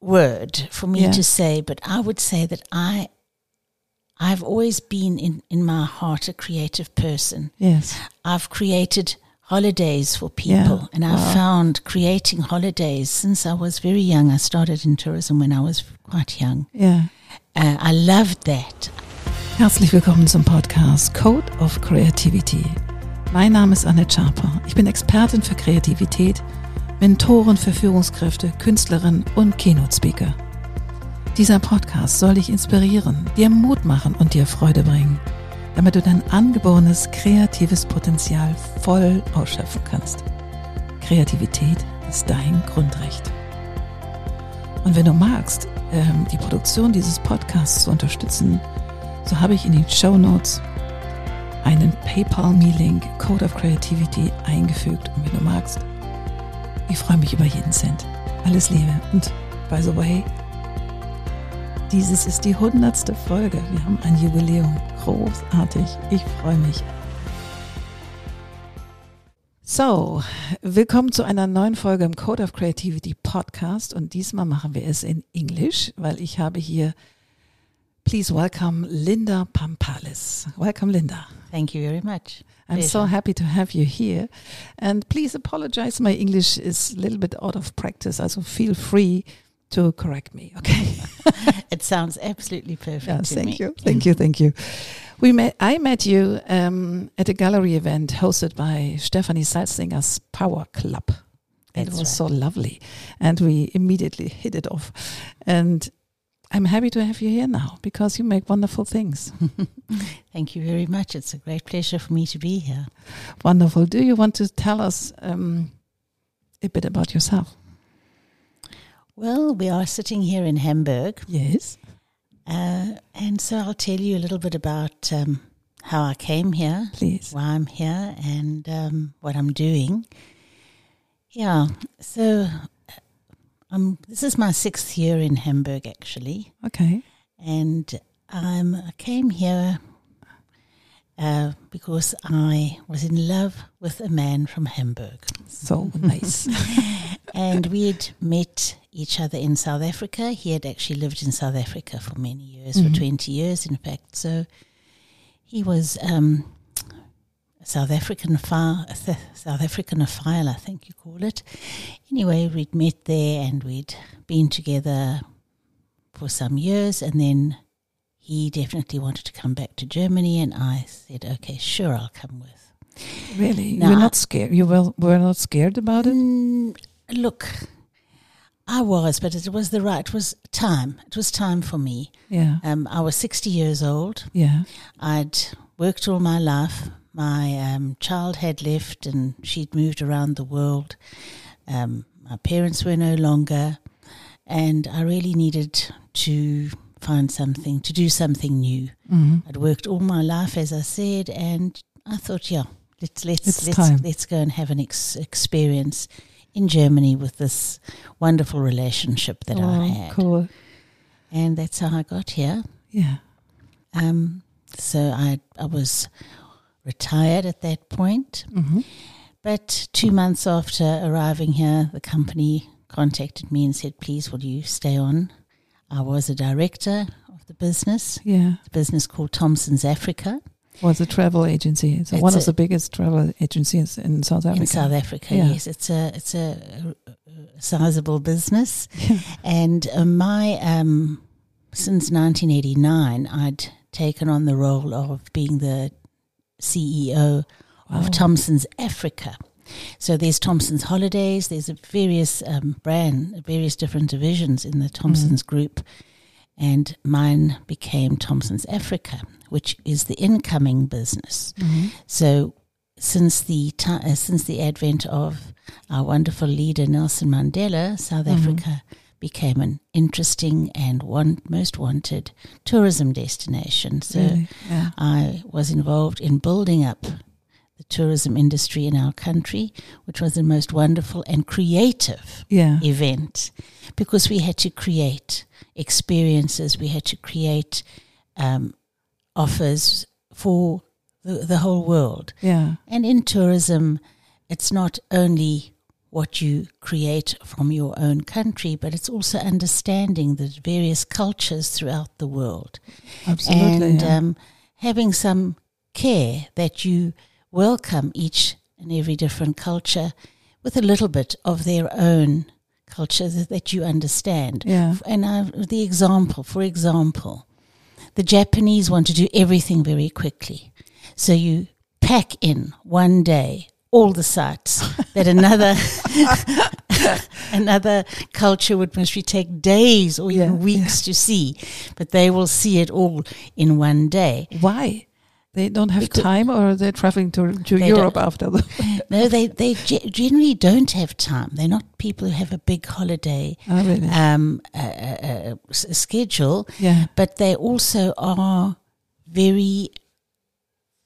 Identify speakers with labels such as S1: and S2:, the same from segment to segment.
S1: word for me
S2: Yeah.
S1: to say, but I would say that I, I've always been in, in my heart a creative person.
S2: Yes.
S1: I've created holidays for people,
S2: Yeah.
S1: and I've
S2: Wow.
S1: found creating holidays since I was very young. I started in tourism when I was quite young.
S2: Yeah.
S1: Uh, I loved that.
S2: Herzlich willkommen zum Podcast Code of Creativity. Mein Name ist Annette Schaper. Ich bin Expertin für Kreativität, Mentorin für Führungskräfte, Künstlerin und Keynote-Speaker. Dieser Podcast soll dich inspirieren, dir Mut machen und dir Freude bringen, damit du dein angeborenes kreatives Potenzial voll ausschöpfen kannst. Kreativität ist dein Grundrecht. Und wenn du magst, ähm, die Produktion dieses Podcasts zu unterstützen, so habe ich in den Show Notes einen PayPal-Me-Link Code of Creativity eingefügt. Und wenn du magst, ich freue mich über jeden Cent. Alles Liebe. Und by the way, dieses ist die hundertste Folge. Wir haben ein Jubiläum. Großartig. Ich freue mich. So, willkommen zu einer neuen Folge im Code of Creativity Podcast. Und diesmal machen wir es in Englisch, weil ich habe hier Please welcome Linda Pampalis. Welcome, Linda.
S1: Thank you very much.
S2: I'm so happy to have you here. And please apologize, my English is a little bit out of practice, also feel free to correct me, okay?
S1: It sounds absolutely perfect
S2: Yeah, thank
S1: me.
S2: you, thank you, thank you. We met, I met you um, at a gallery event hosted by Stephanie Salzinger's Power Club. it was
S1: right.
S2: so lovely. And we immediately hit it off. And I'm happy to have you here now because you make wonderful things.
S1: Thank you very much. It's a great pleasure for me to be here.
S2: Wonderful. Do you want to tell us um, a bit about yourself?
S1: Well, we are sitting here in Hamburg,
S2: Yes.
S1: uh, and so I'll tell you a little bit about um, how I came here,
S2: Please.
S1: why I'm here, and um, what I'm doing. Yeah, so um, this is my sixth year in Hamburg, actually,
S2: Okay.
S1: and um, I came here uh, because I was in love with a man from Hamburg.
S2: So nice.
S1: And we had met each other in South Africa. He had actually lived in South Africa for many years,
S2: Mhm.
S1: for 20 years, in fact. So he was um, South African file, South African file, I think you call it. Anyway, we'd met there and we'd been together for some years, and then he definitely wanted to come back to Germany, and I said, "Okay, sure, I'll come with."
S2: really?
S1: No,
S2: You're not scared? You were, were not scared about it?
S1: Mm, look, I was, but it was the right. It was time. It was time for me.
S2: Yeah.
S1: Um, I was sixty years old.
S2: Yeah.
S1: I'd worked all my life. My um, child had left, and she'd moved around the world. Um, my parents were no longer, and I really needed to find something to do something new.
S2: hmm
S1: I'd worked all my life, as I said, and I thought, yeah, let's let's
S2: It's
S1: let's
S2: time.
S1: let's go and have an ex- experience in Germany with this wonderful relationship that I
S2: Oh,
S1: had,
S2: cool.
S1: and that's how I got here.
S2: Yeah.
S1: Um, so I I was retired at that point,
S2: hmm
S1: but two months after arriving here, the company contacted me and said, "Please, will you stay on?" I was a director of the business,
S2: Yeah.
S1: the business called Thompson's Africa.
S2: Was a travel agency. It's,
S1: It's
S2: one of the biggest travel agencies in South Africa.
S1: in South Africa.
S2: Yeah.
S1: Yes, it's a it's a, a sizable business,
S2: Yeah.
S1: and uh, my um, since 1989, I'd taken on the role of being the CEO of Thompson's Africa. So there's Thompson's Holidays. There's a various um, brand, various different divisions in the Thompson's group, and mine became Thompson's Africa, which is the incoming business.
S2: Mhm.
S1: So, since the ti uh, since the advent of our wonderful leader Nelson Mandela, South
S2: Mhm.
S1: Africa became an interesting and one most wanted tourism destination. So,
S2: Really? Yeah.
S1: I was involved in building up the tourism industry in our country, which was the most wonderful and creative
S2: Yeah.
S1: event because we had to create experiences, we had to create um, offers for the, the whole world.
S2: Yeah.
S1: And in tourism, it's not only what you create from your own country, but it's also understanding the various cultures throughout the world.
S2: Absolutely.
S1: and
S2: yeah.
S1: um, having some care that you welcome each and every different culture with a little bit of their own culture that, that you understand.
S2: yeah.
S1: And I, the example, for example, the Japanese want to do everything very quickly. So you pack in one day all the sites that another another culture would mostly take days or even
S2: Yeah,
S1: weeks to see, but they will see it all in one day.
S2: Why? They don't have
S1: Because-
S2: time, or they're traveling to to Europe after the.
S1: No, they they ge- generally don't have time. They're not people who have a big holiday
S2: oh, really?
S1: um, schedule.
S2: yeah.
S1: but they also are very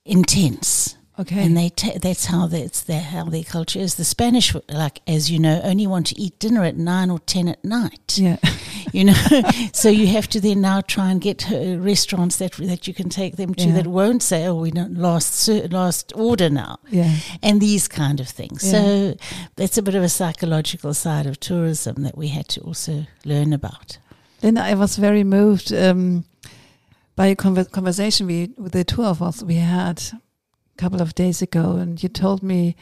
S1: intense.
S2: Okay.
S1: And they ta- that's how that's their how their culture is. The Spanish, like as you know, only want to eat dinner at nine or ten at night.
S2: yeah.
S1: You know, so you have to then now try and get uh, restaurants that that you can take them to
S2: Yeah.
S1: that won't say, "Oh, we don't last last order now,"
S2: Yeah.
S1: and these kind of things.
S2: Yeah.
S1: So that's a bit of a psychological side of tourism that we had to also learn about.
S2: Then I was very moved um, by a conver- conversation we, with the two of us we had a couple of days ago, and you told me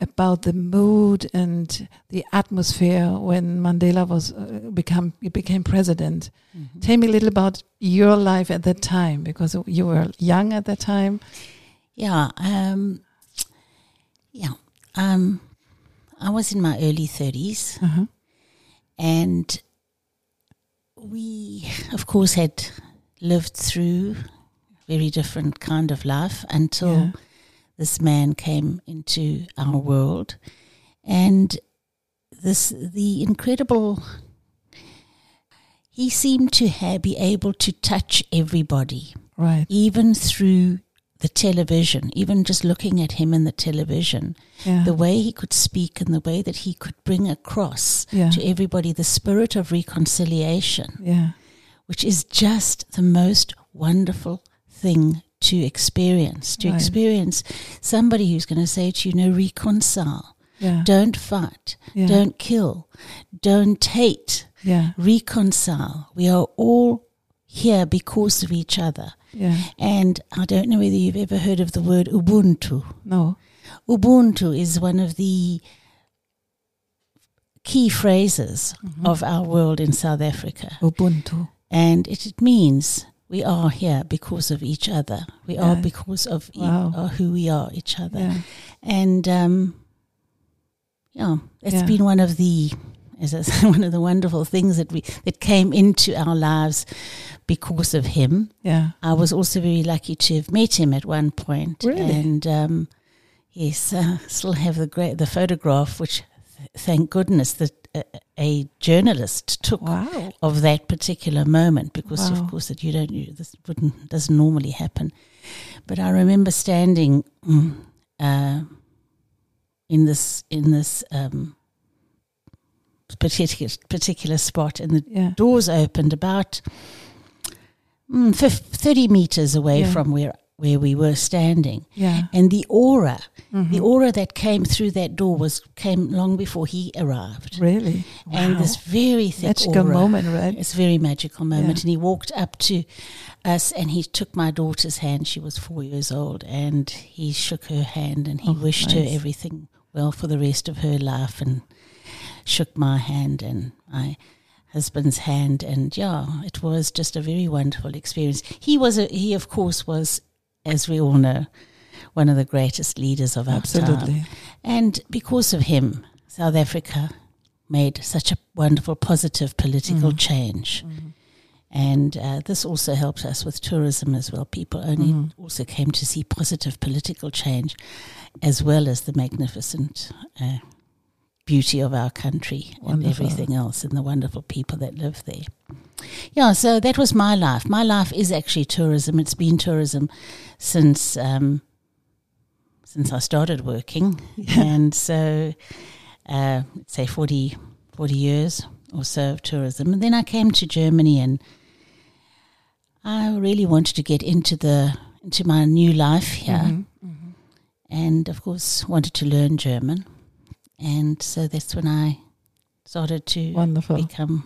S2: about the mood and the atmosphere when Mandela was uh, become became president. Tell me a little about your life at that time, because you were young at that time.
S1: Yeah, um, yeah. Um, I was in my early thirties,
S2: Uh-huh.
S1: and we, of course, had lived through very different kind of life until
S2: Yeah.
S1: this man came into our world, and this the incredible. He seemed to have, be able to touch everybody
S2: Right.
S1: even through the television, even just looking at him in the television,
S2: Yeah.
S1: the way he could speak and the way that he could bring across
S2: Yeah.
S1: to everybody the spirit of reconciliation,
S2: yeah.
S1: which is just the most wonderful thing to experience. To
S2: Right.
S1: experience somebody who's going to say to you, no, reconcile,
S2: Yeah.
S1: don't fight,
S2: yeah.
S1: don't kill, don't hate,
S2: Yeah.
S1: reconcile. We are all here because of each other.
S2: Yeah.
S1: And I don't know whether you've ever heard of the word Ubuntu.
S2: No.
S1: Ubuntu is one of the key phrases
S2: Mhm.
S1: of our world in South Africa.
S2: Ubuntu.
S1: And it, it means we are here because of each other. We are because of e-
S2: Wow.
S1: of who we are, each other.
S2: Yeah.
S1: And um, yeah, it's
S2: Yeah.
S1: been one of the as I say, one of the wonderful things that we that came into our lives because of him.
S2: Yeah.
S1: I was also very lucky to have met him at one point.
S2: Really?
S1: And um, yes, uh, still have the great the photograph, which th- thank goodness that a, journalist took
S2: Wow.
S1: of that particular moment, because
S2: Wow.
S1: of course that you don't you, this wouldn't doesn't normally happen. But I remember standing mm, uh, in this in this um, particular particular spot, and the
S2: Yeah.
S1: doors opened about mm, fif- 30 meters away
S2: Yeah.
S1: from where, where we were standing.
S2: Yeah.
S1: And the aura,
S2: Mhm.
S1: the aura that came through that door was came long before he arrived.
S2: Really?
S1: And
S2: Wow.
S1: this very thick
S2: magical
S1: aura.
S2: moment, right?
S1: It's a very magical moment.
S2: Yeah.
S1: And he walked up to us and he took my daughter's hand. She was four years old. And he shook her hand and he
S2: Oh,
S1: wished her everything well for the rest of her life and shook my hand and my husband's hand. And yeah, it was just a very wonderful experience. He was, a, he of course was, as we all know, one of the greatest leaders of our time.
S2: Absolutely.
S1: And because of him, South Africa made such a wonderful, positive political
S2: Mhm.
S1: change.
S2: Mhm.
S1: And uh, this also helped us with tourism as well. People only
S2: Mhm.
S1: also came to see positive political change as well as the magnificent uh, beauty of our country and everything else and the wonderful people that live there. Yeah, so that was my life. My life is actually tourism. It's been tourism since um, since I started working,
S2: Yeah.
S1: and so uh, say 40, 40 years or so of tourism. And then I came to Germany, and I really wanted to get into the into my new life here,
S2: Mhm. Mhm.
S1: and of course wanted to learn German. and so that's when I started to
S2: Wonderful.
S1: become.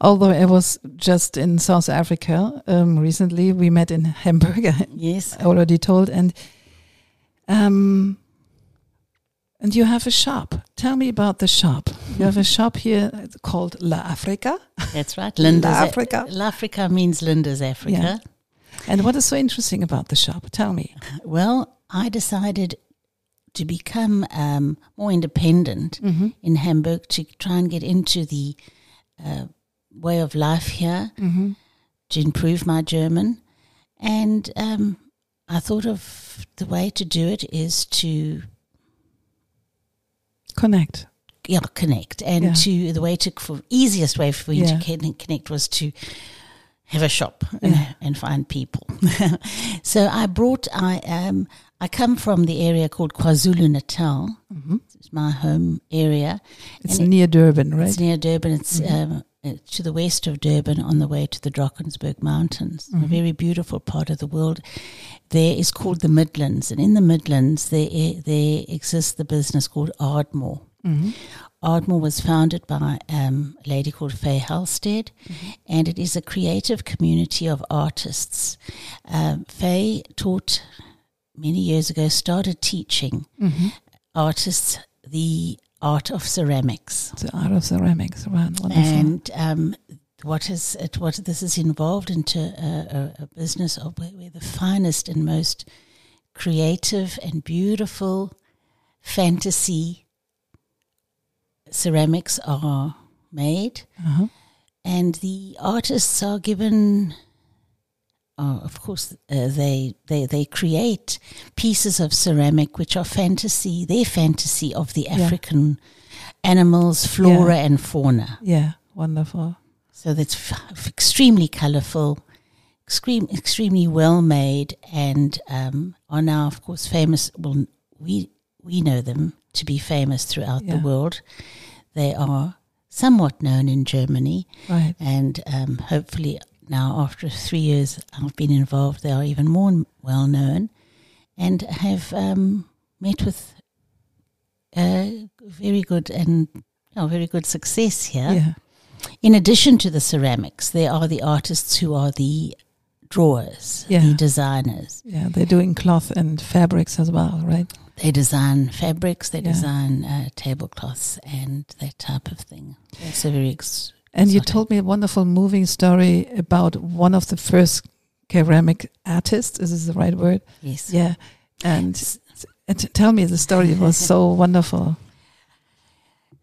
S2: Although I was just in South Africa um, recently, we met in Hamburg.
S1: Yes, I
S2: already told, and um, and you have a shop. Tell me about the shop. You have a shop here called La Africa.
S1: that's right. Linda's
S2: La Africa.
S1: La Africa means Linda's Africa.
S2: Yeah. And what is so interesting about the shop? Tell me.
S1: Well, I decided to become um, more independent
S2: Mm-hmm.
S1: in Hamburg to try and get into the uh, way of life here
S2: Mm-hmm.
S1: to improve my German. And um, I thought of the way to do it is to
S2: Connect.
S1: yeah, connect. And
S2: Yeah.
S1: to the way to for easiest way for you
S2: Yeah.
S1: to connect was to have a shop and,
S2: Yeah.
S1: and find people. so I brought I um I come from the area called KwaZulu Natal.
S2: Mm-hmm.
S1: It's my home area.
S2: It's
S1: And it-
S2: near Durban, right?
S1: It's near Durban. It's
S2: Mhm.
S1: um, to the west of Durban on the way to the Drakensberg Mountains, a
S2: Mhm.
S1: very beautiful part of the world. There is called the Midlands, and in the Midlands there there exists the business called Ardmore.
S2: mm-hmm.
S1: Ardmore was founded by um, a lady called Fée Halstead, and it is a creative community of artists. Um, Faye taught many years ago, started teaching
S2: Mm-hmm.
S1: artists the art of ceramics.
S2: The art of ceramics, right? Wonderful.
S1: And um, what is it? What this is involved into a, a, a business of where, where the finest and most creative and beautiful fantasy ceramics are made,
S2: uh-huh.
S1: and the artists are given. Oh, of course, uh, they, they they create pieces of ceramic which are fantasy, their fantasy of the
S2: Yeah.
S1: African animals, flora, and fauna.
S2: Yeah, wonderful.
S1: So that's f- extremely colourful, extreme, extremely well made, and um, are now, of course, famous. Well, we we know them to be famous throughout
S2: Yeah.
S1: the world. They are somewhat known in Germany,
S2: Right.
S1: and um, hopefully now, after three years I've been involved, they are even more well known, and have um, met with uh, very good and oh, very good success here.
S2: Yeah.
S1: In addition to the ceramics, there are the artists who are the drawers,
S2: Yeah.
S1: the designers.
S2: Yeah. They're doing cloth and fabrics as well, right?
S1: They design fabrics, they
S2: Yeah.
S1: design uh, tablecloths, and that type of thing. Also very ex-
S2: And you told me a wonderful moving story about one of the first ceramic artists. Is this the right word?
S1: yes.
S2: Yeah. And, and tell me the story. It was so wonderful.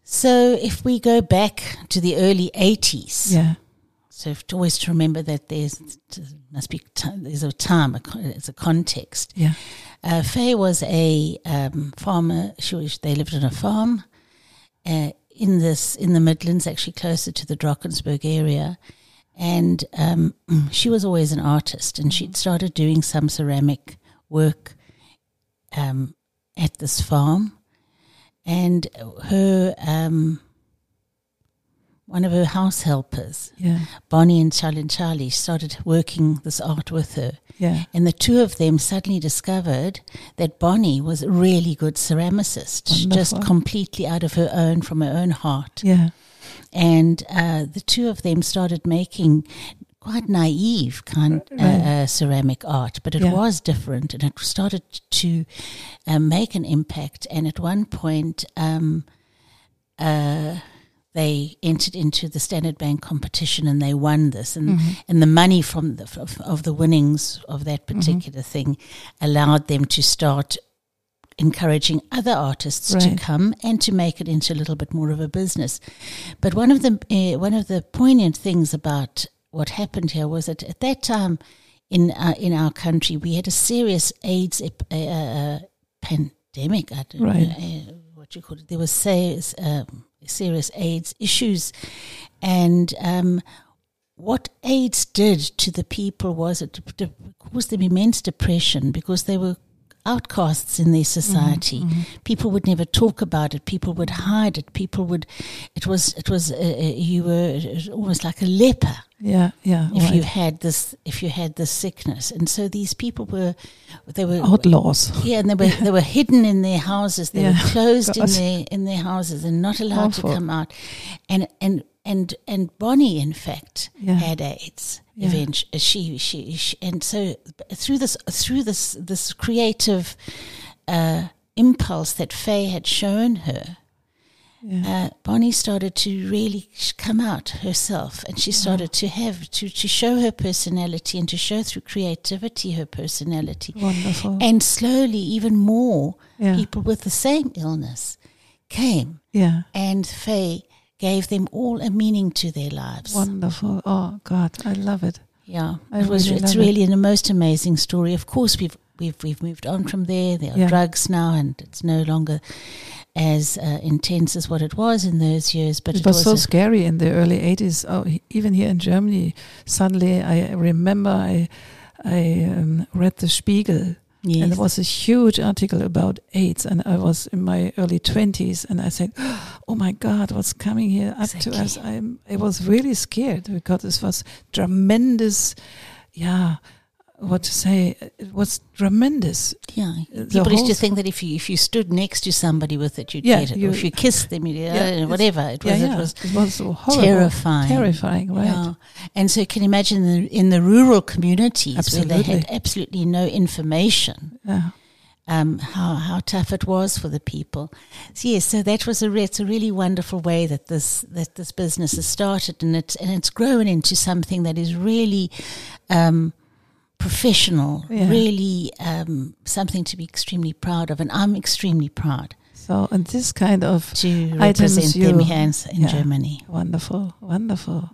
S1: So if we go back to the early eighties,
S2: Yeah.
S1: so if to always to remember that there's must be there's a time, it's a context.
S2: Yeah.
S1: Uh, Fée was a um, farmer. She was, they lived on a farm uh, in this in the Midlands, actually closer to the Drakensberg area. And um, she was always an artist, and she'd started doing some ceramic work um, at this farm. And her um, one of her house helpers,
S2: Yeah.
S1: Bonnie Ntshalintshali, started working this art with her.
S2: Yeah.
S1: And the two of them suddenly discovered that Bonnie was a really good ceramicist, just completely out of her own, from her own heart.
S2: Yeah.
S1: And uh, the two of them started making quite naive kind uh, uh, ceramic art, but it
S2: Yeah.
S1: was different, and it started to uh, make an impact. And at one point, um, uh, they entered into the Standard Bank competition and they won this, and
S2: Mhm.
S1: and the money from the of, of the winnings of that
S2: Mm-hmm.
S1: particular thing allowed them to start encouraging other artists to come and to make it into a little bit more of a business. But one of the uh, one of the poignant things about what happened here was that at that time in uh, in our country we had a serious AIDS ep- uh, uh, pandemic. I don't
S2: Right.
S1: know uh, what you call it. There was serious, um, serious AIDS issues, and um, what AIDS did to the people was it, it caused them immense depression because they were outcasts in their society. People would never talk about it. People would hide it. People would. It was. It was. Uh, uh, you were almost like a leper
S2: Yeah, yeah.
S1: if
S2: right.
S1: you had this. If you had this sickness, and so these people were. They were.
S2: outlaws.
S1: Yeah, and they were they were hidden in their houses. They
S2: Yeah,
S1: were closed in their in their houses and not allowed
S2: Awful.
S1: to come out. And and and and Bonnie, in fact,
S2: Yeah.
S1: had AIDS.
S2: Yeah.
S1: Eventually, she, she she and so through this through this this creative uh, impulse that Fée had shown her.
S2: Yeah.
S1: Uh, Bonnie started to really come out herself, and she started to have to, to show her personality and to show through creativity her personality.
S2: Wonderful.
S1: And slowly, even more people with the same illness came,
S2: yeah.
S1: and Fée gave them all a meaning to their lives.
S2: Wonderful. Oh God, I love it.
S1: Yeah,
S2: I
S1: it was.
S2: really
S1: it's
S2: love it.
S1: really the most amazing story. Of course, we've we've we've moved on from there. There are
S2: Yeah.
S1: drugs now, and it's no longer as uh, intense as what it was in those years. But
S2: It,
S1: it,
S2: was so scary in the early 80s. Oh, even here in Germany, suddenly I remember I I um, read the Spiegel
S1: yes.
S2: and there was a huge article about AIDS, and I was in my early 20s, and I said, "Oh my God, what's coming here up to us?" I'm, I was really scared because this was tremendous. Yeah, what to say? It was tremendous.
S1: yeah.
S2: the
S1: People used to think that if you if you stood next to somebody with it, you'd
S2: Yeah,
S1: get it.
S2: you-
S1: or if you kissed them, you'd,
S2: Yeah,
S1: uh, whatever. It was.
S2: yeah.
S1: It was
S2: it was horrible,
S1: terrifying.
S2: terrifying, right?
S1: Yeah. And so you can imagine in the, in the rural communities where they had
S2: Absolutely.
S1: absolutely no information.
S2: Yeah.
S1: um, how how tough it was for the people. So yes, so that was a re- it's a really wonderful way that this that this business has started, and it's and it's grown into something that is really um, professional,
S2: Yeah.
S1: really um, something to be extremely proud of, and I'm extremely proud
S2: So, and this kind of
S1: to represent
S2: you-
S1: them here in, in
S2: yeah.
S1: Germany.
S2: wonderful, wonderful.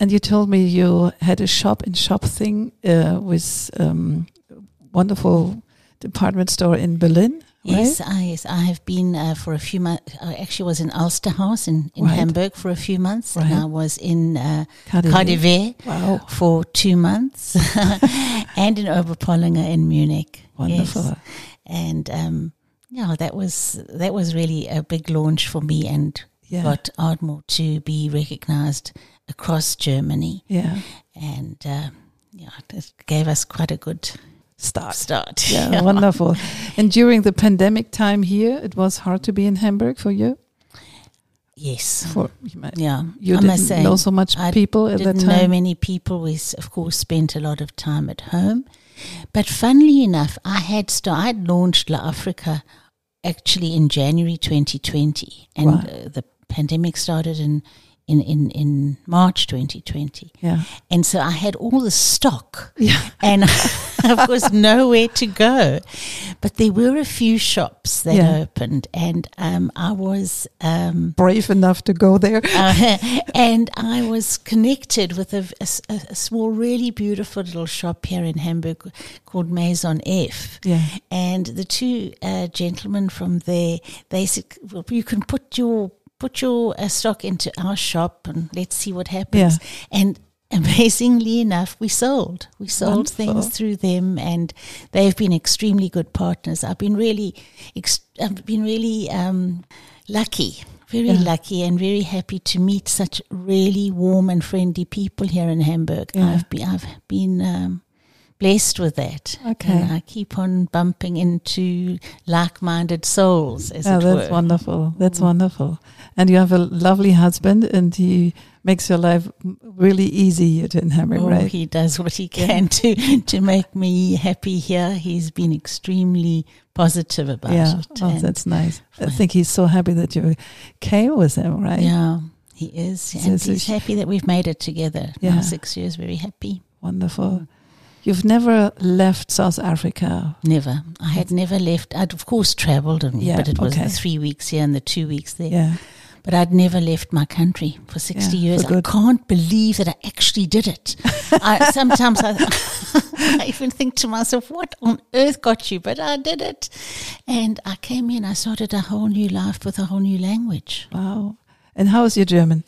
S2: And you told me you had a shop in shop thing uh, with um, wonderful department store in Berlin, right?
S1: Yes, I, yes, I have been uh, for a few months. I actually was in Alsterhaus in, in
S2: Right.
S1: Hamburg for a few months,
S2: Right.
S1: and I was in uh. KaDeWe
S2: Wow,
S1: for two months, and in Oberpollinger in Munich.
S2: wonderful.
S1: Yes. And um, yeah, that was that was really a big launch for me, and
S2: Yeah,
S1: got Ardmore to be recognised across Germany,
S2: yeah.
S1: and uh, yeah, it gave us quite a good
S2: Start.
S1: start.
S2: Yeah, wonderful. And during the pandemic time here, it was hard to be in Hamburg for you.
S1: Yes.
S2: For you, might-
S1: Yeah,
S2: you
S1: I
S2: didn't
S1: say,
S2: know so much
S1: I
S2: people at that
S1: didn't know many people. We, of course, spent a lot of time at home. But funnily enough, I had st- I had launched La Africa actually in January 2020, and
S2: Wow.
S1: uh, the pandemic started in, in, in, in March 2020.
S2: Yeah,
S1: And so I had all the stock
S2: yeah,
S1: and of course nowhere to go. But there were a few shops that
S2: Yeah.
S1: opened, and um, I was. Um,
S2: brave enough to go there.
S1: uh, and I was connected with a small, really beautiful little shop here in Hamburg called Maison F.
S2: Yeah,
S1: And the two uh, gentlemen from there, they said, well, "You can put your put your uh, stock into our shop, and let's see what happens." And amazingly enough, we sold. We sold
S2: Wonderful.
S1: things through them, and they've been extremely good partners. I've been really, ex- I've been really um, lucky, very
S2: Yeah.
S1: lucky, and very happy to meet such really warm and friendly people here in Hamburg.
S2: Yeah.
S1: I've been, I've been. Um, Blessed with that,
S2: Okay.
S1: and I keep on bumping into like-minded souls, as
S2: yeah,
S1: it
S2: that's
S1: were.
S2: wonderful. That's
S1: Mm.
S2: wonderful. And you have a lovely husband, and he makes your life really easy here in Hamburg,
S1: Oh,
S2: right?
S1: he does what he can to to make me happy here. He's been extremely positive about
S2: yeah,
S1: it.
S2: oh, that's nice. I think he's so happy that you came with him, right?
S1: yeah, he is,
S2: So
S1: and he's happy that we've made it together.
S2: Yeah.
S1: Now six years, very happy.
S2: Wonderful. You've never left South Africa.
S1: Never, I had never left. I'd of course travelled, and
S2: Yeah,
S1: but it was
S2: okay.
S1: the three weeks here and the two weeks there.
S2: Yeah.
S1: But I'd never left my country for 60
S2: Yeah,
S1: years.
S2: for
S1: I can't believe that I actually did it. I, sometimes I, I even think to myself, what on earth got you? But I did it. And I came in, I started a whole new life with a whole new language.
S2: Wow. And how is your German?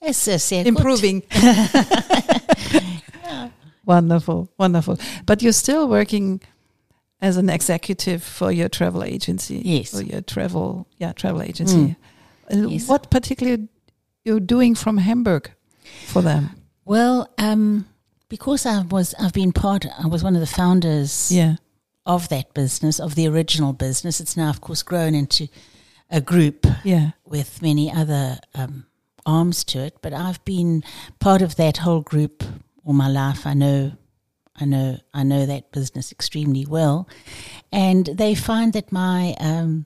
S1: Es ist uh, sehr gut.
S2: Improving. Wonderful, wonderful. But you're still working as an executive for your travel agency.
S1: Yes.
S2: For your travel, yeah, travel agency. Uh,
S1: Yes.
S2: What particularly you're doing from Hamburg for them?
S1: Well, um, because I was, I've been part. I was one of the founders
S2: Yeah.
S1: of that business, of the original business. It's now, of course, grown into a group
S2: Yeah.
S1: with many other um, arms to it. But I've been part of that whole group all my life. I know, I know, I know that business extremely well, and they find that my um,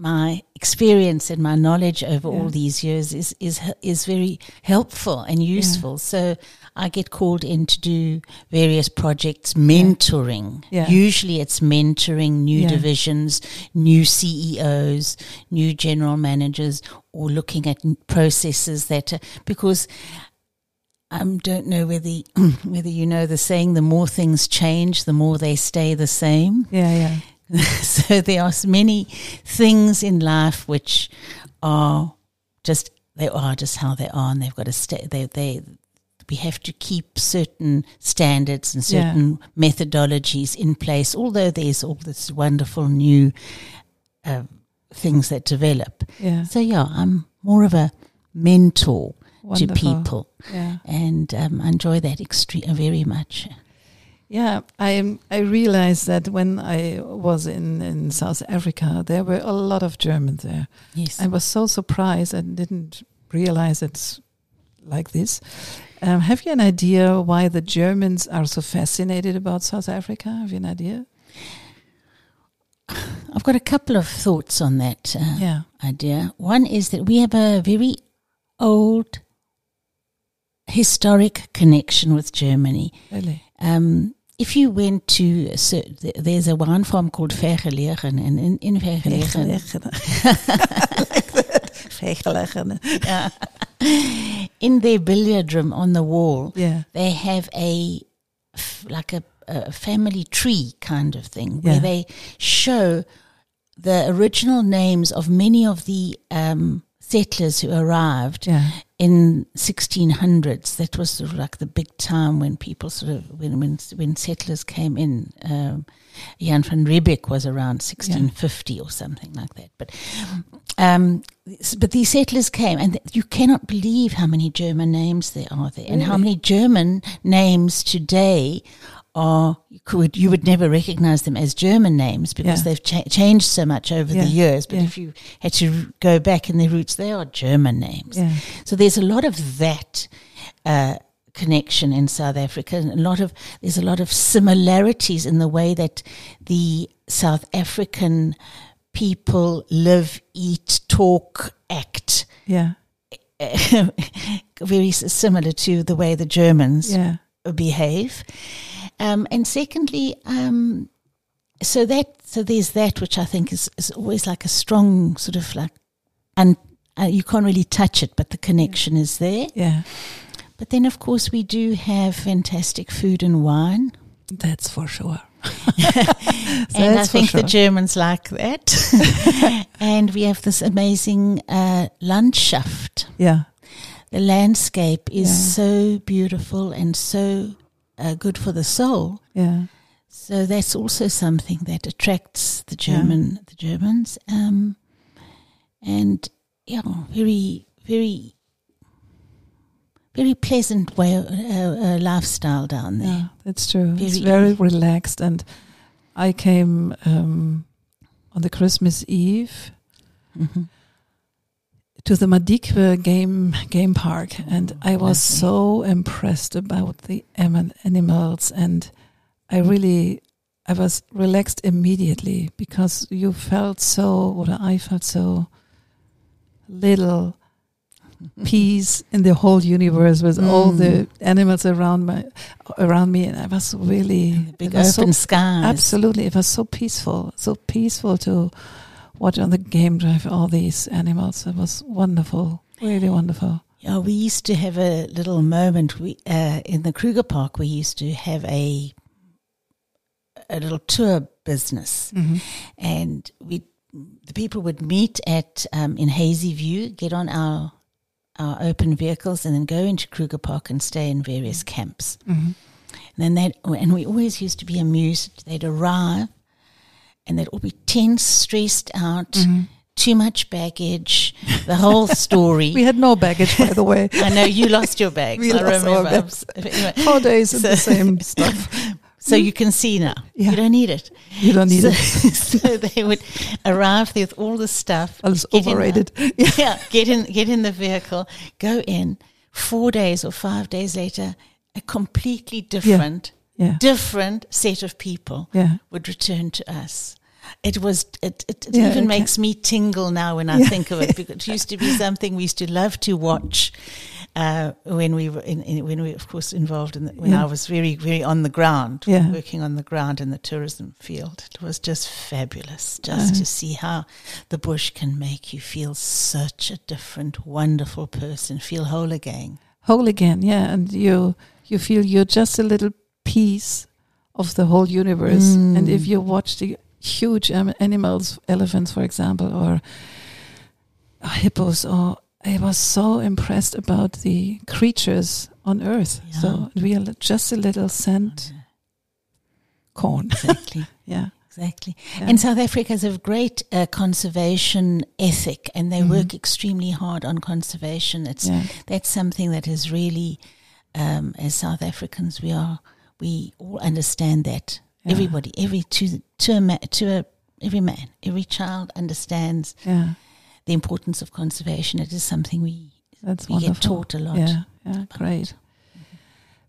S1: my experience and my knowledge over all these years is is is very helpful and useful. So I get called in to do various projects, mentoring.
S2: Yeah.
S1: Usually, it's mentoring new
S2: Yeah.
S1: divisions, new CEOs, new general managers, or looking at processes that are, because. I um, don't know whether whether you know the saying: the more things change, the more they stay the same.
S2: Yeah. Yeah.
S1: so there are many things in life which are just they are just how they are, and they've got to stay. They they we have to keep certain standards and
S2: Yeah.
S1: certain methodologies in place. Although there's all this wonderful new uh, things that develop.
S2: Yeah.
S1: So yeah, I'm more of a mentor
S2: Wonderful.
S1: to people,
S2: Yeah.
S1: and um, enjoy that extreme very much.
S2: Yeah, I. I realized that when I was in in South Africa, there were a lot of Germans there.
S1: Yes.
S2: I was so surprised and didn't realize it's like this. Um, have you an idea why the Germans are so fascinated about South Africa? Have you an idea?
S1: I've got a couple of thoughts on that uh,
S2: Yeah.
S1: idea. One is that we have a very old historic connection with Germany.
S2: Really?
S1: Um, if you went to, so there's a wine farm called Vergelegen, and in, in Vergelegen,
S2: Vergelegen.
S1: yeah, in their billiard room on the wall,
S2: Yeah.
S1: they have a, like a, a family tree kind of thing
S2: Yeah.
S1: where they show the original names of many of the um, settlers who arrived
S2: Yeah.
S1: In 1600s. That was sort of like the big time when people sort of when when when settlers came in. Um, Jan van Riebeeck was around 1650 or something like that. But um, but these settlers came, and th- you cannot believe how many German names there are there, and how many German names today are you could you would never recognize them as German names because
S2: Yeah.
S1: they've cha- changed so much over
S2: Yeah,
S1: the years. But
S2: yeah.
S1: if you had to go back in their roots, they are German names. So there's a lot of that uh, connection in South Africa, and a lot of there's a lot of similarities in the way that the South African people live, eat, talk, act.
S2: Yeah.
S1: very similar to the way the Germans
S2: Yeah.
S1: behave. Um, and secondly, um, so that so there's that which I think is, is always like a strong sort of like, and uh, you can't really touch it, but the connection is there.
S2: Yeah.
S1: But then, of course, we do have fantastic food and wine,
S2: That's for sure.
S1: and I think the. Germans like that. and we have this amazing uh, Landschaft.
S2: Yeah.
S1: The landscape is
S2: Yeah.
S1: so beautiful and so uh, good for the soul.
S2: Yeah.
S1: So that's also something that attracts the
S2: Yeah.
S1: German, the Germans, um, and yeah, very, very, very pleasant way uh, uh, lifestyle down there.
S2: Yeah, that's true. it's
S1: Very
S2: very relaxed. And I came um, on the Christmas Eve
S1: hmm
S2: to the Madikwe game game park, and I was so impressed about the animals, and I really. I was relaxed immediately because you felt so, or I felt so little peace in the whole universe with all
S1: Mm.
S2: the animals around my around me, and I was really
S1: Big
S2: was so
S1: open skies.
S2: Absolutely. It was so peaceful, so peaceful to watch on the game drive all these animals. It was wonderful, really wonderful.
S1: Yeah, we used to have a little moment. We uh, in the Kruger Park. We used to have a a little tour business, and we the people would meet at um, in Hazyview, get on our our open vehicles, and then go into Kruger Park and stay in various camps.
S2: Mhm.
S1: And then that, and we always used to be amused. They'd arrive and they'd all be tense, stressed out, mm-hmm. too much baggage, the whole story.
S2: We had no baggage, by the way.
S1: I know you lost your bags.
S2: We
S1: I
S2: lost our
S1: remember.
S2: bags.
S1: Anyway,
S2: Four days
S1: So-
S2: the same stuff.
S1: so you can see now.
S2: Yeah.
S1: You don't need it.
S2: You don't need
S1: so,
S2: it.
S1: so they would arrive there with all the stuff.
S2: It's
S1: in the-
S2: overrated.
S1: yeah, get in, get in the vehicle, go in. Four days or five days later, a completely different,
S2: Yeah.
S1: different set of people
S2: Yeah.
S1: would return to us. It was. It, it, it
S2: Yeah,
S1: even
S2: okay.
S1: makes me tingle now when I
S2: Yeah.
S1: think of it because it used to be something we used to love to watch uh, when we were in, in, when we, of course, involved in the, when
S2: Yeah.
S1: I was very, very on the ground,
S2: Yeah.
S1: working on the ground in the tourism field. It was just fabulous, just
S2: Uh-huh.
S1: to see how the bush can make you feel such a different, wonderful person, feel whole again.
S2: Whole again, yeah. And you you feel you're just a little piece of the whole universe.
S1: Mm.
S2: And if you watch the huge um, animals, elephants, for example, or hippos, or I was so impressed about the creatures on Earth. So we are just a little sand corn.
S1: Exactly.
S2: yeah.
S1: Exactly.
S2: Yeah.
S1: And South Africa has a great uh, conservation ethic, and they
S2: Mhm.
S1: work extremely hard on conservation. It's
S2: yeah.
S1: that's something that is really, um, as South Africans, we are we all understand that.
S2: Yeah.
S1: Everybody, every to to a to a every man, every child understands
S2: Yeah.
S1: the importance of conservation. It is something we
S2: That's
S1: we
S2: wonderful.
S1: get taught a lot.
S2: Yeah, yeah, great.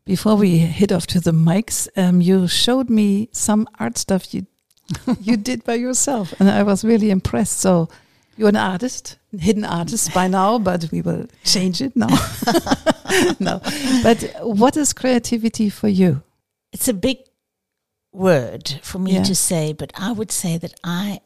S2: Before we hit off to the mics, um, you showed me some art stuff you you did by yourself, and I was really impressed. So you're an artist, hidden artist by now, but we will change it now. no, but what is creativity for you?
S1: It's a big word for me
S2: Yeah.
S1: to say, but I would say that I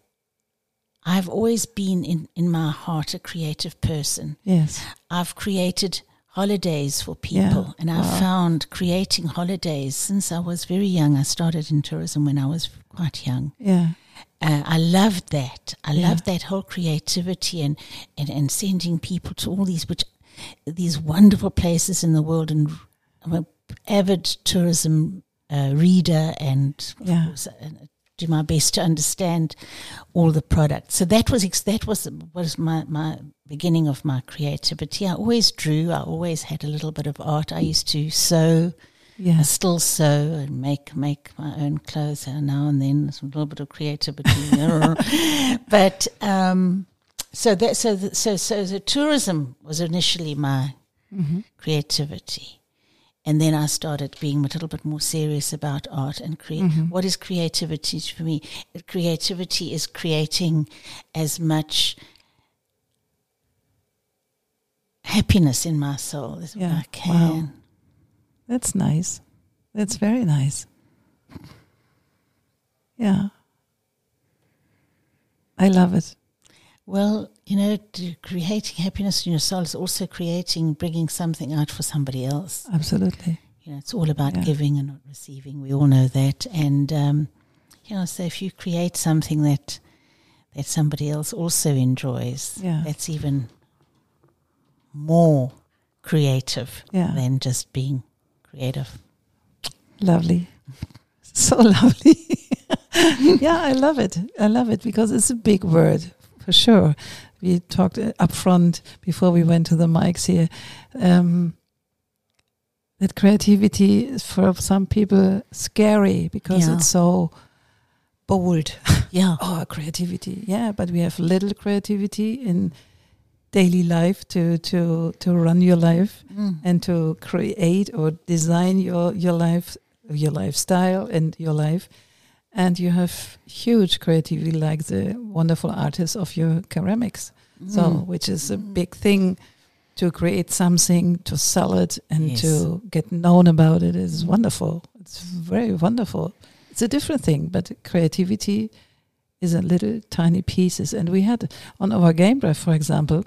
S1: I've always been in, in my heart a creative person.
S2: Yes,
S1: I've created holidays for people
S2: Yeah.
S1: and I've
S2: Wow.
S1: found creating holidays since I was very young. I started in tourism when I was quite young.
S2: yeah,
S1: Uh, I loved that. I
S2: Yeah.
S1: loved that whole creativity and, and, and sending people to all these which these wonderful places in the world. And I'm an avid tourism uh, reader and
S2: Yeah.
S1: course, uh, do my best to understand all the products. So that was ex- that was was my my beginning of my creativity. I always drew. I always had a little bit of art. I used to sew. I still sew and make make my own clothes now and then. There's a little bit of creativity, but um, so that so the, so so the tourism was initially my
S2: hmm
S1: creativity, and then I started being a little bit more serious about art and create.
S2: Mhm.
S1: What is creativity for me? Creativity is creating as much happiness in my soul as
S2: Yeah.
S1: I can.
S2: Wow. That's nice. That's very nice. Yeah. I love it.
S1: Well, you know, creating happiness in yourself is also creating, bringing something out for somebody else.
S2: Absolutely.
S1: You know, it's all about
S2: Yeah.
S1: giving and not receiving. We all know that. And, um, you know, so if you create something that that somebody else also enjoys,
S2: Yeah.
S1: that's even more creative
S2: Yeah.
S1: than just being creative.
S2: Lovely. So lovely. yeah, I love it. I love it because it's a big word for sure. We talked up front before we went to the mics here. Um, that creativity is for some people scary because
S1: Yeah.
S2: it's so bold.
S1: Yeah.
S2: oh, creativity. Yeah, but we have little creativity in daily life to to to run your life
S1: Mm.
S2: and to create or design your your life your lifestyle and your life and you have huge creativity like the wonderful artists of your ceramics so
S1: Mm.
S2: which is a
S1: Mm.
S2: big thing to create something to sell it and
S1: Yes.
S2: to get known about it is wonderful it's very wonderful it's a different thing but creativity is a little tiny pieces and we had on our game drive for example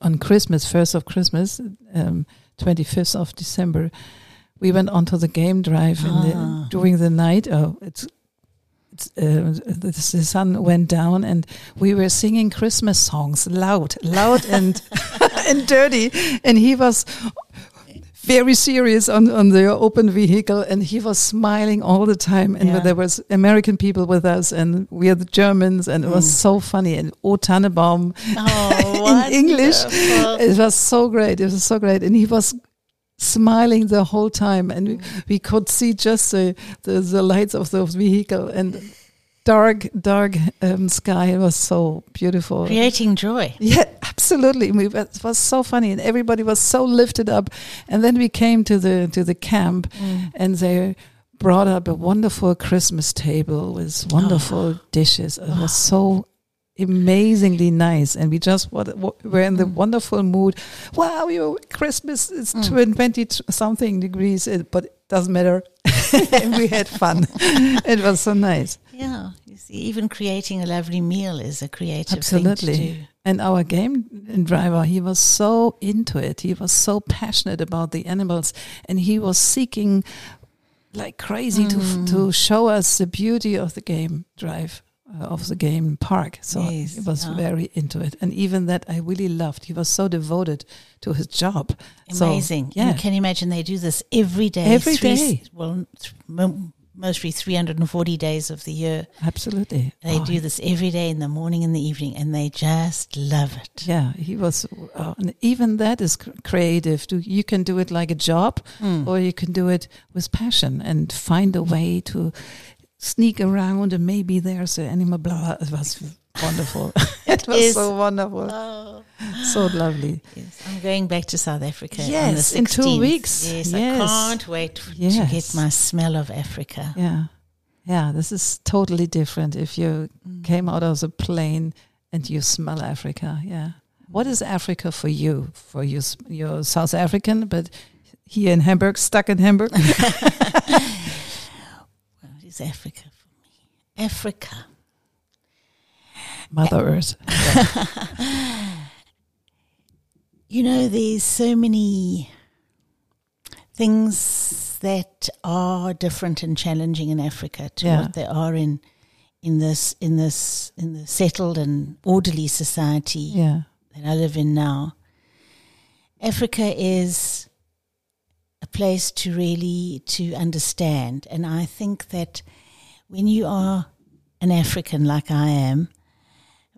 S2: on christmas first of christmas um, 25th of december we went onto the game drive and the,
S1: Ah.
S2: during the night oh it's it's, uh, the, the sun went down and we were singing Christmas songs loud, loud and and dirty. And he was very serious on, on the open vehicle and he was smiling all the time and
S1: Yeah.
S2: there was American people with us and we are the Germans and it was
S1: Mm.
S2: so funny and O Tannenbaum
S1: Oh,
S2: in English. It was so great. It was so great. And he was smiling the whole time and we, we could see just the, the, the lights of the vehicle and dark, dark um, sky. It was so beautiful.
S1: Creating joy.
S2: Yeah, absolutely. We, it was so funny, and everybody was so lifted up. And then we came to the to the camp, and they brought up a wonderful Christmas table with wonderful dishes. It was so amazingly nice, and we just were in the mm. wonderful mood. Wow, you Christmas is mm. twenty something degrees, eh, but it doesn't matter. and we had fun. it was so nice.
S1: Yeah, you see, even creating a lovely meal is a creative
S2: Absolutely.
S1: to.
S2: And our game driver, he was so into it. He was so passionate about the animals, and he was seeking like crazy to
S1: Mm.
S2: to show us the beauty of the game drive uh, of the game park. So
S1: Yes,
S2: he was
S1: yeah.
S2: very into it, and even that I really loved. He was so devoted to his job. So,
S1: Amazing.
S2: yeah.
S1: You can imagine they do this every day.
S2: Every
S1: three,
S2: day.
S1: Well, th- mostly 340 days of the year.
S2: Absolutely,
S1: They
S2: Oh,
S1: do this every day in the morning and the evening, and they just love it.
S2: Yeah, he was, uh, and even that is cr- creative. You can do it like a job,
S1: Mm.
S2: or you can do it with passion and find a way to sneak around and maybe there's an animal. Blah, it was wonderful. it was
S1: is.
S2: so wonderful,
S1: Oh,
S2: so lovely.
S1: yes. I'm going back to South Africa.
S2: Yes, in two weeks.
S1: Yes,
S2: Yes.
S1: I can't wait to get my smell of Africa.
S2: Yeah, yeah. This is totally different. If you
S1: Mm.
S2: came out of the plane and you smell Africa, yeah. What is Africa for you? For you, you're South African, but here in Hamburg, stuck in Hamburg.
S1: Is Africa for me? Africa.
S2: Mother Earth.
S1: You know, there's so many things that are different and challenging in Africa to
S2: Yeah.
S1: what they are in in this in this in the settled and orderly society
S2: Yeah.
S1: that I live in now. Africa is place to really to understand, and I think that when you are an African like I am,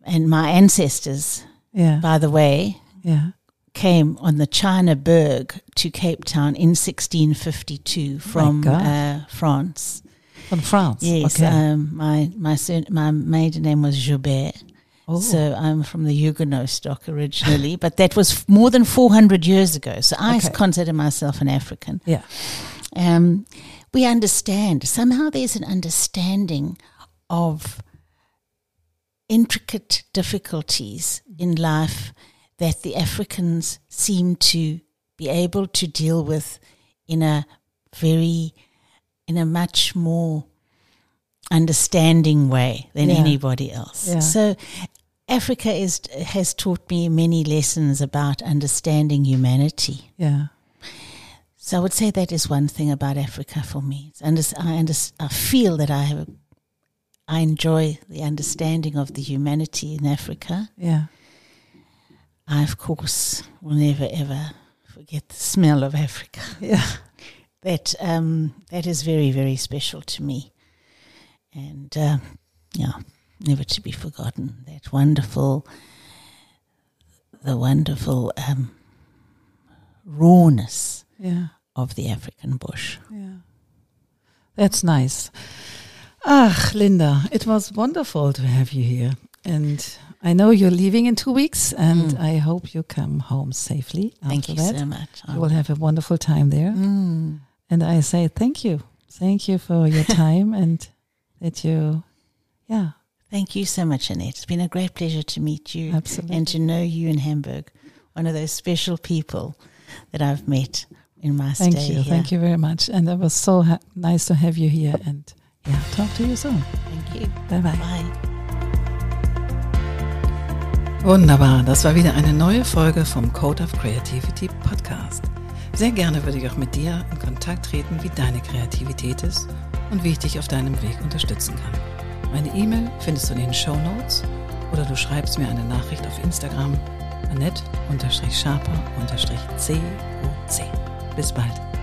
S1: and my ancestors,
S2: Yeah.
S1: by the way,
S2: Yeah.
S1: came on the China Berg to Cape Town in 1652 from
S2: God.
S1: uh, France.
S2: From France.
S1: Yes,
S2: Okay.
S1: um, my my my maiden name was Joubert.
S2: Oh.
S1: So I'm from the Huguenot stock originally, but that was f- more than 400 years ago. So I
S2: Okay.
S1: consider myself an African.
S2: yeah.
S1: Um, we understand. Somehow there's an understanding of intricate difficulties in life that the Africans seem to be able to deal with in a very, in a much more understanding way than
S2: Yeah.
S1: anybody else.
S2: Yeah.
S1: So Africa is has taught me many lessons about understanding humanity.
S2: Yeah.
S1: So I would say that is one thing about Africa for me. It's under, I, under, I feel that I have, I enjoy the understanding of the humanity in Africa.
S2: Yeah.
S1: I, of course, will never ever forget the smell of Africa.
S2: Yeah.
S1: That um, that is very very special to me, and uh, yeah, never to be forgotten. That wonderful, the wonderful um, rawness
S2: Yeah.
S1: of the African bush.
S2: Yeah. That's nice. Ah, Linda, it was wonderful to have you here. And I know you're leaving in two weeks, and
S1: Mm.
S2: I hope you come home safely.
S1: Thank you
S2: that.
S1: so much.
S2: You will have a wonderful time there.
S1: Mm.
S2: And I say thank you. Thank you for your time and that you, yeah,
S1: Thank you so much, Annette. It's been a great pleasure to meet you
S2: absolutely.
S1: and to know you in Hamburg. One of those special people that I've met in my
S2: Thank
S1: stay
S2: you.
S1: here.
S2: Thank you very much. And it was so ha- nice to have you here. And yeah, talk to you soon.
S1: Thank you.
S2: Bye bye.
S1: Bye.
S2: Wunderbar, das war wieder eine neue Folge vom Code of Creativity Podcast. Sehr gerne würde ich auch mit dir in Kontakt treten, wie deine Kreativität ist und wie ich dich auf deinem Weg unterstützen kann. Meine E-Mail findest du in den Show Notes oder du schreibst mir eine Nachricht auf Instagram annette-sharper-coc. Bis bald.